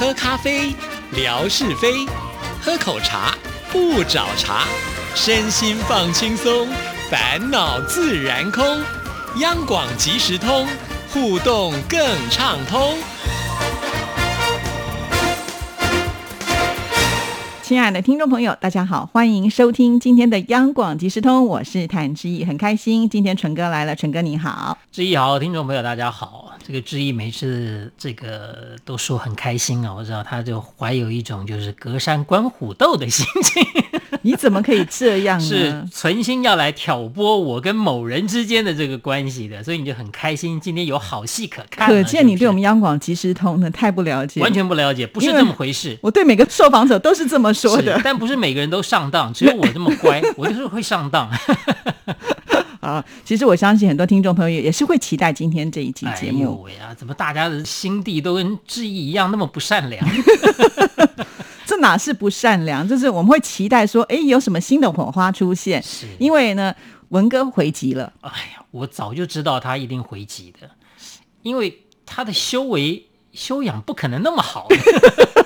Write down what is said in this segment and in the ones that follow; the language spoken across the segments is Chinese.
喝咖啡，聊是非；喝口茶，不找茬。身心放轻松，烦恼自然空。央广即时通，互动更畅通。亲爱的听众朋友，大家好，欢迎收听今天的央广即时通，我是谭志毅，很开心今天纯哥来了，纯哥你好，志毅好，听众朋友大家好，这个志毅每次这个都说很开心啊，我知道他就怀有一种就是隔山观虎斗的心情。你怎么可以这样呢？是存心要来挑拨我跟某人之间的这个关系的，所以你就很开心，今天有好戏可看。可见你对我们央广即时通呢太不了解，完全不了解，不是这么回事。我对每个受访者都是这么说的，但不是每个人都上当，只有我这么乖，我就是会上当。啊，其实我相信很多听众朋友也是会期待今天这一期节目。哎呦喂啊，怎么大家的心地都跟志毅一样那么不善良？这哪是不善良？就是我们会期待说，哎，有什么新的火花出现？是因为呢，文哥回击了。哎呀，我早就知道他一定回击的，因为他的修为修养不可能那么好。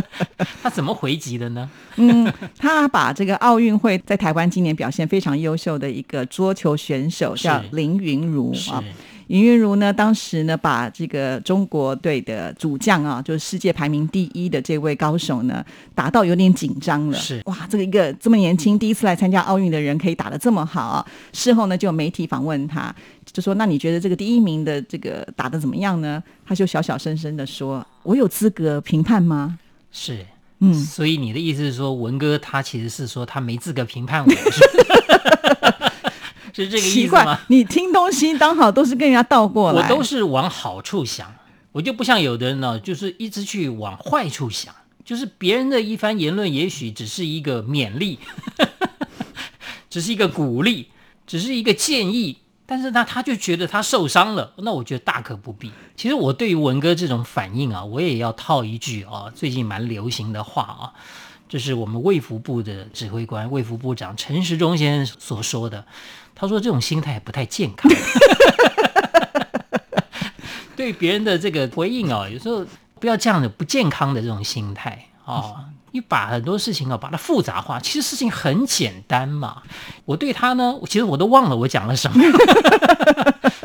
他怎么回击的呢？嗯，他把这个奥运会在台湾今年表现非常优秀的一个桌球选手叫林云如啊。林云如呢，当时呢把这个中国队的主将啊，就是世界排名第一的这位高手呢，打到有点紧张了。是哇，这个一个这么年轻，第一次来参加奥运的人，可以打得这么好啊！事后呢，就有媒体访问他，就说：“那你觉得这个第一名的这个打得怎么样呢？”他就小小声声的说：“我有资格评判吗是，？”嗯，所以你的意思是说，文哥他其实是说他没资格评判我，是 是这个意思吗？，你听东西刚好都是跟人家倒过来，我都是往好处想，我就不像有的人呢，就是一直去往坏处想。就是别人的一番言论，也许只是一个勉励，只是一个鼓励，只是一个建议，但是呢，他就觉得他受伤了，那我觉得大可不必。其实我对于文哥这种反应啊，我也要套一句啊，最近蛮流行的话啊，就是我们卫福部的指挥官、卫福部长陈时中先生所说的。他说这种心态不太健康。对别人的这个回应啊，有时候不要这样的不健康的这种心态啊。你把很多事情啊，把它复杂化，其实事情很简单嘛。我对他呢，其实我都忘了我讲了什么，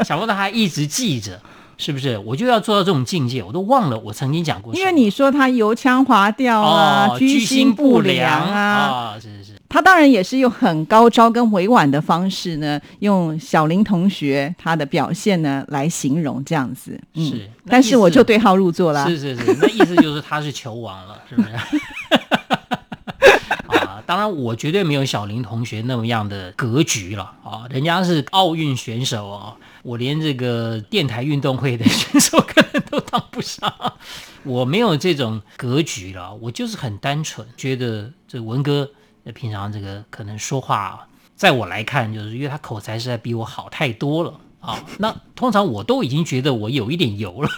想不到他一直记着，是不是？我就要做到这种境界，我都忘了我曾经讲过。因为你说他油腔滑调啊，哦，居心不良良啊，啊，是是是，他当然也是用很高招跟委婉的方式呢，用小林同学他的表现呢来形容这样子。嗯是但是我就对号入座啦。是是是，那意思就是他是球王了，是不是？当然我绝对没有小林同学那么样的格局了啊，人家是奥运选手啊，我连这个电台运动会的选手可能都当不上，我没有这种格局了，我就是很单纯，觉得这文哥平常这个可能说话，在我来看，就是因为他口才实在比我好太多了。啊，那通常我都已经觉得我有一点油了，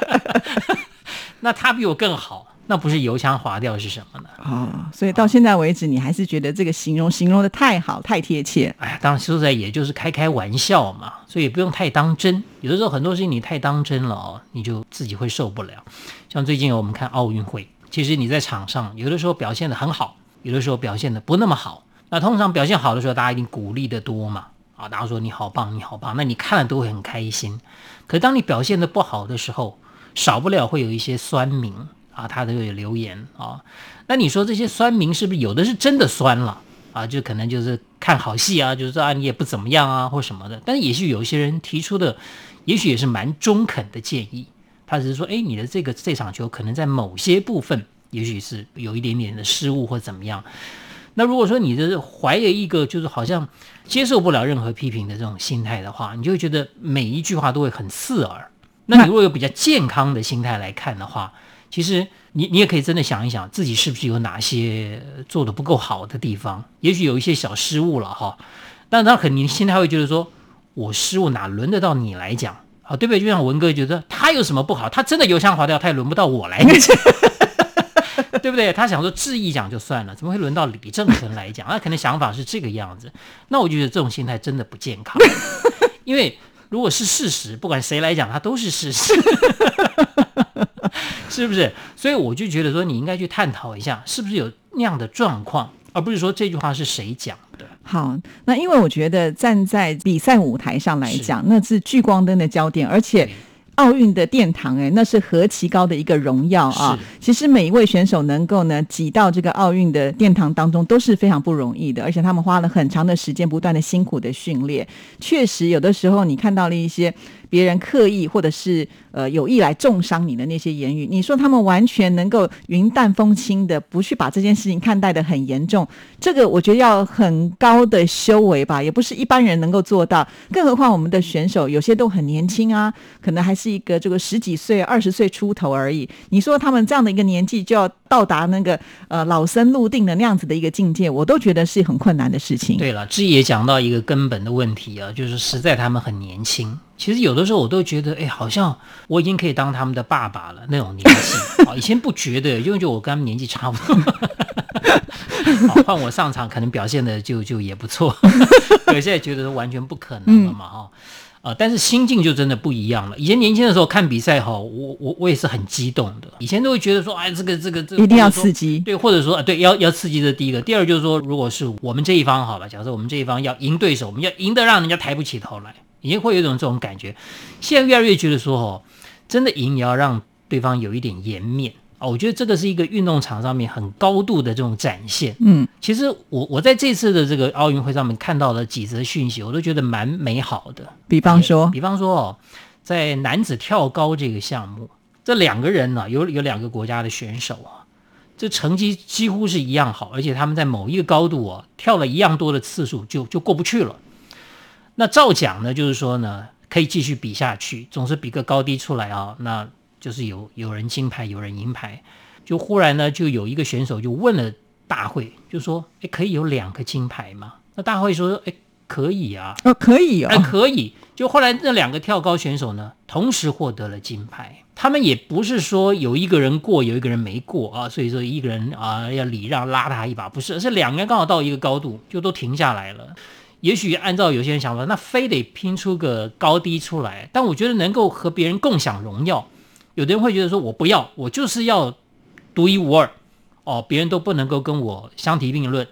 那他比我更好，那不是油腔滑调是什么呢？哦，所以到现在为止，你还是觉得这个形容形容的太好、太贴切。哎呀，当然说实在，也就是开开玩笑嘛，所以不用太当真。有的时候很多事情你太当真了哦，你就自己会受不了。像最近我们看奥运会，其实你在场上有的时候表现的很好，有的时候表现的不那么好。那通常表现好的时候，大家一定鼓励的多嘛，啊，大家说你好棒，你好棒，那你看了都会很开心。可是当你表现的不好的时候，少不了会有一些酸民啊，他都有留言啊。那你说这些酸民是不是有的是真的酸了啊？就可能就是看好戏啊，就是说啊你也不怎么样啊或什么的。但是也许有一些人提出的，也许也是蛮中肯的建议。他只是说，哎，你的这个这场球可能在某些部分，也许是有一点点的失误或怎么样。那如果说你是怀有一个就是好像接受不了任何批评的这种心态的话，你就会觉得每一句话都会很刺耳。那你如果有比较健康的心态来看的话，其实你你也可以真的想一想，自己是不是有哪些做的不够好的地方，也许有一些小失误了哈。但他可能你心态会觉得说，我失误哪轮得到你来讲啊，对不对？就像文哥觉得他有什么不好，他真的油腔滑调，他也轮不到我来讲。对不对？他想说质疑讲就算了，怎么会轮到李正淳来讲？那可能想法是这个样子。那我就觉得这种心态真的不健康，因为如果是事实，不管谁来讲，他都是事实。是不是？所以我就觉得说，你应该去探讨一下，是不是有那样的状况，而不是说这句话是谁讲的。好，那因为我觉得站在比赛舞台上来讲，那是聚光灯的焦点，而且。奥运的殿堂，哎，那是何其高的一个荣耀啊！其实每一位选手能够呢挤到这个奥运的殿堂当中，都是非常不容易的，而且他们花了很长的时间，不断的辛苦的训练。确实，有的时候你看到了一些。别人刻意或者是呃有意来重伤你的那些言语，你说他们完全能够云淡风轻的不去把这件事情看待的很严重，这个我觉得要很高的修为吧，也不是一般人能够做到。更何况我们的选手有些都很年轻啊，可能还是一个这个十几岁、二十岁出头而已。你说他们这样的一个年纪就要到达那个呃老僧入定的那样子的一个境界，我都觉得是很困难的事情。对了，志也讲到一个根本的问题啊，就是实在他们很年轻。其实有的时候我都觉得，哎，好像我已经可以当他们的爸爸了那种年纪。啊，以前不觉得，因为就我跟他们年纪差不多。好，换我上场可能表现的就就也不错。可现在觉得完全不可能了嘛，哈。啊，但是心境就真的不一样了。以前年轻的时候看比赛，哈，我我我也是很激动的。以前都会觉得说，哎，这个这个这一定要刺激，对，或者说对，要要刺激。这第一个，第二就是说，如果是我们这一方，好了，假设我们这一方要赢对手，我们要赢得让人家抬不起头来。已经会有一种这种感觉，现在越来越觉得说哦，真的赢也要让对方有一点颜面啊！我觉得这个是一个运动场上面很高度的这种展现。嗯，其实我我在这次的这个奥运会上面看到了几则讯息，我都觉得蛮美好的。比方说，比方说哦，在男子跳高这个项目，这两个人呢，有有两个国家的选手啊，这成绩几乎是一样好，而且他们在某一个高度哦，跳了一样多的次数，就就过不去了。那照讲呢，就是说呢，可以继续比下去，总是比个高低出来啊。那就是有有人金牌，有人银牌。就忽然呢，就有一个选手就问了大会，就说：“哎，可以有两个金牌吗？”那大会说：“哎，可以啊，哦，可以啊，可以。”就后来那两个跳高选手呢，同时获得了金牌。他们也不是说有一个人过，有一个人没过啊，所以说一个人啊要礼让拉他一把，不是，而是两个人刚好到一个高度，就都停下来了。也许按照有些人想法，那非得拼出个高低出来。但我觉得能够和别人共享荣耀，有的人会觉得说，我不要，我就是要独一无二，哦，别人都不能够跟我相提并论。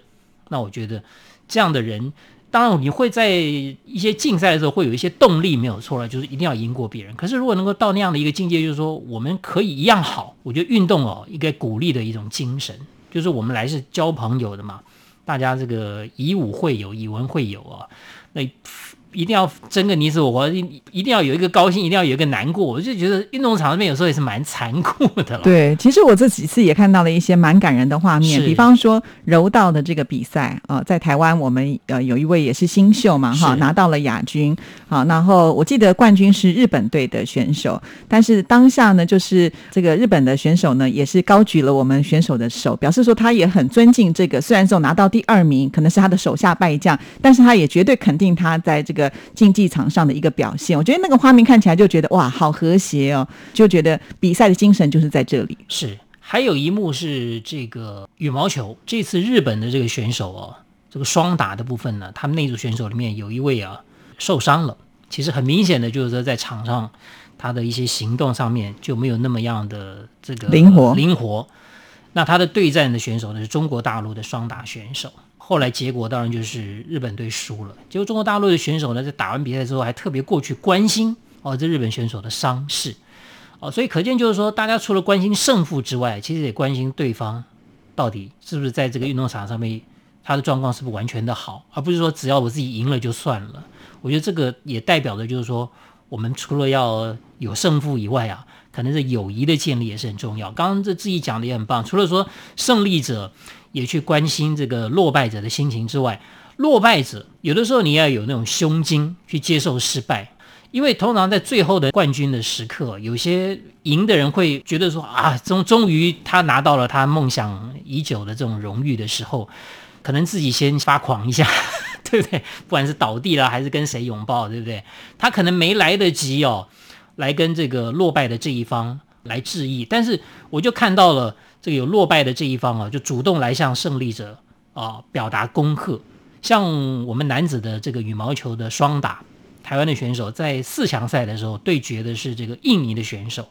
那我觉得这样的人，当然你会在一些竞赛的时候会有一些动力，没有错了，就是一定要赢过别人。可是如果能够到那样的一个境界，就是说我们可以一样好，我觉得运动哦，应该鼓励的一种精神，就是我们来是交朋友的嘛。大家这个以武会友，以文会友啊，那。一定要争个你死我活，一一定要有一个高兴，一定要有一个难过。我就觉得运动场上面有时候也是蛮残酷的了。对，其实我这几次也看到了一些蛮感人的画面，比方说柔道的这个比赛啊，在台湾我们呃有一位也是新秀嘛哈，拿到了亚军好，然后我记得冠军是日本队的选手，但是当下呢，就是这个日本的选手呢也是高举了我们选手的手，表示说他也很尊敬这个，虽然说拿到第二名可能是他的手下败将，但是他也绝对肯定他在这个。个竞技场上的一个表现，我觉得那个画面看起来就觉得哇，好和谐哦，就觉得比赛的精神就是在这里。是，还有一幕是这个羽毛球，这次日本的这个选手哦，这个双打的部分呢，他们那组选手里面有一位啊受伤了。其实很明显的就是说，在场上他的一些行动上面就没有那么样的这个灵活灵活。那他的对战的选手呢是中国大陆的双打选手。后来结果当然就是日本队输了。结果中国大陆的选手呢，在打完比赛之后还特别过去关心哦，这日本选手的伤势哦，所以可见就是说，大家除了关心胜负之外，其实也关心对方到底是不是在这个运动场上面他的状况是不是完全的好，而不是说只要我自己赢了就算了。我觉得这个也代表的就是说，我们除了要有胜负以外啊，可能是友谊的建立也是很重要。刚刚这自己讲的也很棒，除了说胜利者。也去关心这个落败者的心情之外，落败者有的时候你要有那种胸襟去接受失败，因为通常在最后的冠军的时刻，有些赢的人会觉得说啊，终终于他拿到了他梦想已久的这种荣誉的时候，可能自己先发狂一下，对不对？不管是倒地了还是跟谁拥抱，对不对？他可能没来得及哦，来跟这个落败的这一方来致意，但是我就看到了。这个有落败的这一方啊，就主动来向胜利者啊表达恭贺。像我们男子的这个羽毛球的双打，台湾的选手在四强赛的时候对决的是这个印尼的选手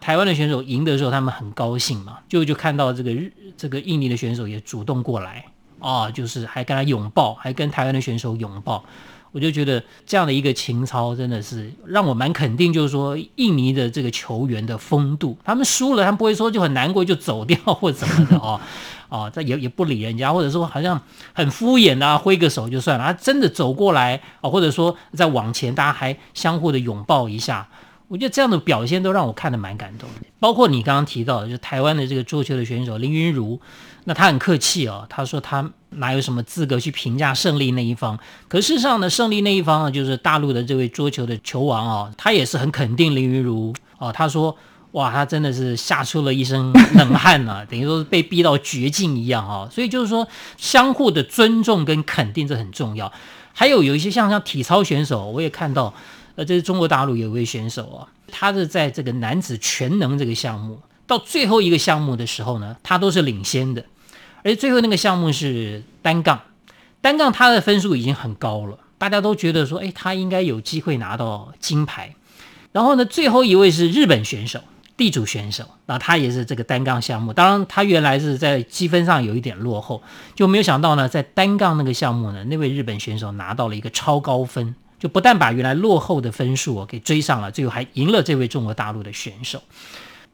台湾的选手赢的时候，他们很高兴嘛，就就看到这个日这个印尼的选手也主动过来啊，就是还跟他拥抱，还跟台湾的选手拥抱。我就觉得这样的一个情操真的是让我蛮肯定，就是说印尼的这个球员的风度，他们输了，他们不会说就很难过就走掉或者怎么的哦，哦，这也也不理人家，或者说好像很敷衍啊，挥个手就算了，他真的走过来啊，或者说再往前，大家还相互的拥抱一下。我觉得这样的表现都让我看得蛮感动的，包括你刚刚提到的，就台湾的这个桌球的选手林云如，那他很客气哦，他说他哪有什么资格去评价胜利那一方？可事实上呢，胜利那一方啊，就是大陆的这位桌球的球王哦，他也是很肯定林云如哦，他说哇，他真的是吓出了一身冷汗呐，等于说是被逼到绝境一样啊，所以就是说相互的尊重跟肯定这很重要。还有有一些像像体操选手，我也看到。呃，这是中国大陆有一位选手啊，他是在这个男子全能这个项目到最后一个项目的时候呢，他都是领先的，而且最后那个项目是单杠，单杠他的分数已经很高了，大家都觉得说，哎，他应该有机会拿到金牌。然后呢，最后一位是日本选手，地主选手，那他也是这个单杠项目，当然他原来是在积分上有一点落后，就没有想到呢，在单杠那个项目呢，那位日本选手拿到了一个超高分。就不但把原来落后的分数给追上了，最后还赢了这位中国大陆的选手。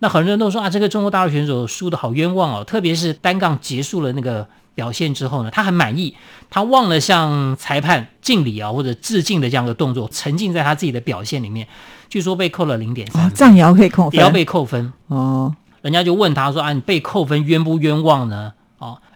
那很多人都说啊，这个中国大陆选手输的好冤枉哦。特别是单杠结束了那个表现之后呢，他很满意，他忘了向裁判敬礼啊或者致敬的这样的动作，沉浸在他自己的表现里面。据说被扣了零点三，这样也要可以扣分，也要被扣分哦。人家就问他说啊，你被扣分冤不冤枉呢？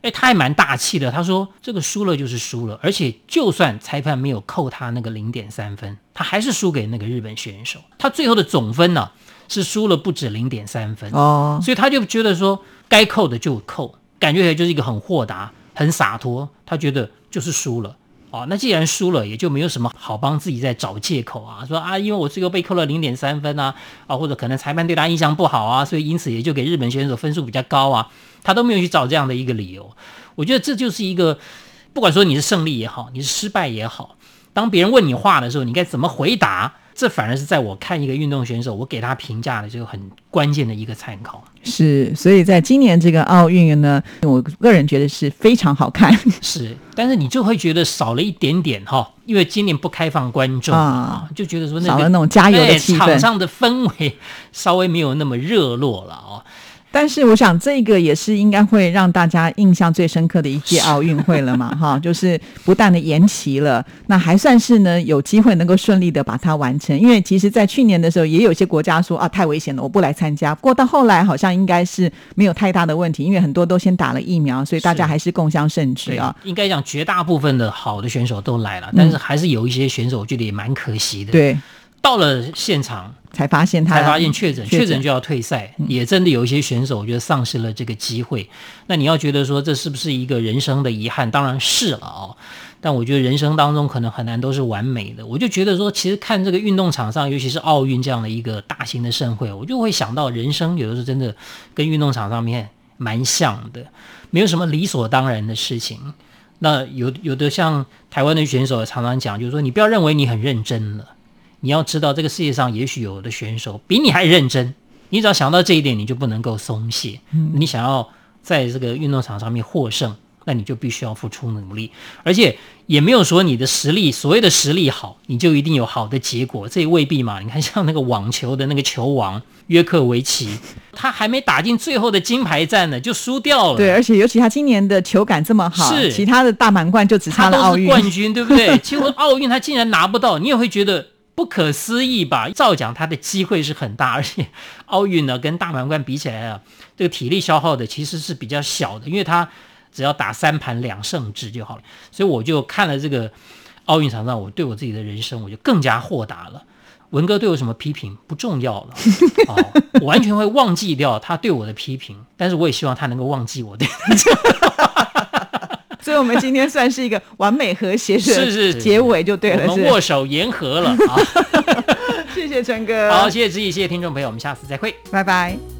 哦，哎，他还蛮大气的。他说：“这个输了就是输了，而且就算裁判没有扣他那个零点三分，他还是输给那个日本选手。他最后的总分呢是输了不止零点三分哦，所以他就觉得说该扣的就扣，感觉起来就是一个很豁达、很洒脱。他觉得就是输了。”哦，那既然输了，也就没有什么好帮自己在找借口啊，说啊，因为我最后被扣了零点三分啊，啊，或者可能裁判对他印象不好啊，所以因此也就给日本选手分数比较高啊，他都没有去找这样的一个理由。我觉得这就是一个，不管说你是胜利也好，你是失败也好，当别人问你话的时候，你该怎么回答？这反而是在我看一个运动选手，我给他评价的这个很关键的一个参考。是，所以在今年这个奥运呢，我个人觉得是非常好看。是，但是你就会觉得少了一点点哈，因为今年不开放观众啊，就觉得说少了那种加油的气氛，场上的氛围 稍微没有那么热络了哦。但是我想，这个也是应该会让大家印象最深刻的一届奥运会了嘛，哈，就是不但的延期了，那还算是呢有机会能够顺利的把它完成。因为其实，在去年的时候，也有些国家说啊太危险了，我不来参加。不过到后来，好像应该是没有太大的问题，因为很多都先打了疫苗，所以大家还是共襄盛举啊。应该讲，绝大部分的好的选手都来了，但是还是有一些选手，我觉得也蛮可惜的。对，到了现场。才发现他才发现确诊，确诊就要退赛，也真的有一些选手，我觉得丧失了这个机会。那你要觉得说这是不是一个人生的遗憾？当然是了哦。但我觉得人生当中可能很难都是完美的。我就觉得说，其实看这个运动场上，尤其是奥运这样的一个大型的盛会，我就会想到人生有的时候真的跟运动场上面蛮像的，没有什么理所当然的事情。那有有的像台湾的选手常常讲，就是说你不要认为你很认真了。你要知道，这个世界上也许有的选手比你还认真。你只要想到这一点，你就不能够松懈。你想要在这个运动场上面获胜，那你就必须要付出努力。而且也没有说你的实力，所谓的实力好，你就一定有好的结果，这也未必嘛。你看，像那个网球的那个球王约克维奇，他还没打进最后的金牌战呢，就输掉了。对，而且尤其他今年的球感这么好，是其他的大满贯就只差了奥运冠军，对不对？结果奥运他竟然拿不到，你也会觉得。不可思议吧？照讲他的机会是很大，而且奥运呢跟大满贯比起来啊，这个体力消耗的其实是比较小的，因为他只要打三盘两胜制就好了。所以我就看了这个奥运场上，我对我自己的人生我就更加豁达了。文哥对我什么批评不重要了，哦，我完全会忘记掉他对我的批评，但是我也希望他能够忘记我的。所以，我们今天算是一个完美和谐的结尾，就对了。我们握手言和了啊！谢谢陈哥，好，谢谢志毅，谢谢听众朋友，我们下次再会，拜拜。